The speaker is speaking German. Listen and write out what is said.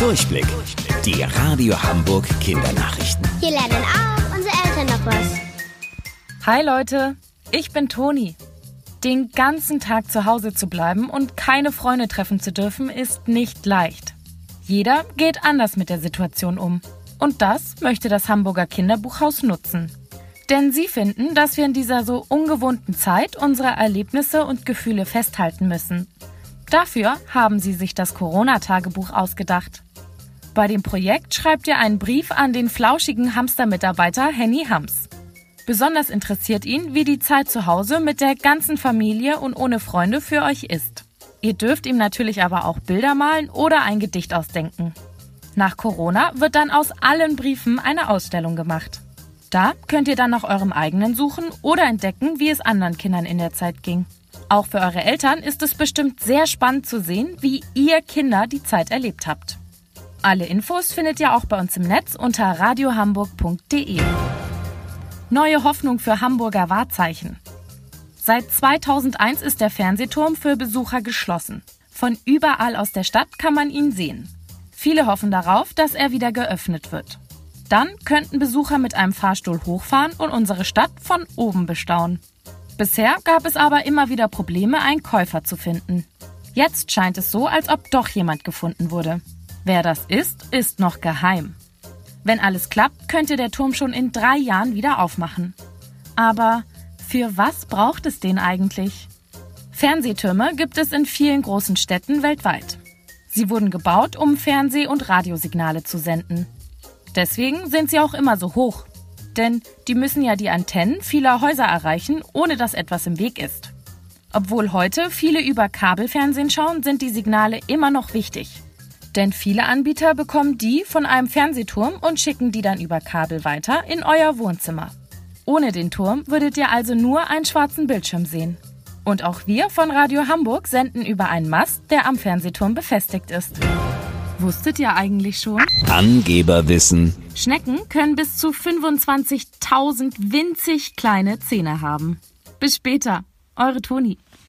Durchblick. Die Radio Hamburg Kindernachrichten. Hier lernen auch unsere Eltern noch was. Hi Leute, ich bin Toni. Den ganzen Tag zu Hause zu bleiben und keine Freunde treffen zu dürfen, ist nicht leicht. Jeder geht anders mit der Situation um. Und das möchte das Hamburger Kinderbuchhaus nutzen. Denn sie finden, dass wir in dieser so ungewohnten Zeit unsere Erlebnisse und Gefühle festhalten müssen. Dafür haben sie sich das Corona-Tagebuch ausgedacht. Bei dem Projekt schreibt ihr einen Brief an den flauschigen Hamster-Mitarbeiter Henny Hams. Besonders interessiert ihn, wie die Zeit zu Hause mit der ganzen Familie und ohne Freunde für euch ist. Ihr dürft ihm natürlich aber auch Bilder malen oder ein Gedicht ausdenken. Nach Corona wird dann aus allen Briefen eine Ausstellung gemacht. Da könnt ihr dann nach eurem eigenen suchen oder entdecken, wie es anderen Kindern in der Zeit ging. Auch für eure Eltern ist es bestimmt sehr spannend zu sehen, wie ihr Kinder die Zeit erlebt habt. Alle Infos findet ihr auch bei uns im Netz unter radiohamburg.de. Neue Hoffnung für Hamburger Wahrzeichen. Seit 2001 ist der Fernsehturm für Besucher geschlossen. Von überall aus der Stadt kann man ihn sehen. Viele hoffen darauf, dass er wieder geöffnet wird. Dann könnten Besucher mit einem Fahrstuhl hochfahren und unsere Stadt von oben bestaunen. Bisher gab es aber immer wieder Probleme, einen Käufer zu finden. Jetzt scheint es so, als ob doch jemand gefunden wurde. Wer das ist, ist noch geheim. Wenn alles klappt, könnte der Turm schon in drei Jahren wieder aufmachen. Aber für was braucht es den eigentlich? Fernsehtürme gibt es in vielen großen Städten weltweit. Sie wurden gebaut, um Fernseh- und Radiosignale zu senden. Deswegen sind sie auch immer so hoch. Denn die müssen ja die Antennen vieler Häuser erreichen, ohne dass etwas im Weg ist. Obwohl heute viele über Kabelfernsehen schauen, sind die Signale immer noch wichtig. Denn viele Anbieter bekommen die von einem Fernsehturm und schicken die dann über Kabel weiter in euer Wohnzimmer. Ohne den Turm würdet ihr also nur einen schwarzen Bildschirm sehen. Und auch wir von Radio Hamburg senden über einen Mast, der am Fernsehturm befestigt ist. Wusstet ihr eigentlich schon? Angeberwissen. Schnecken können bis zu 25.000 winzig kleine Zähne haben. Bis später, eure Toni.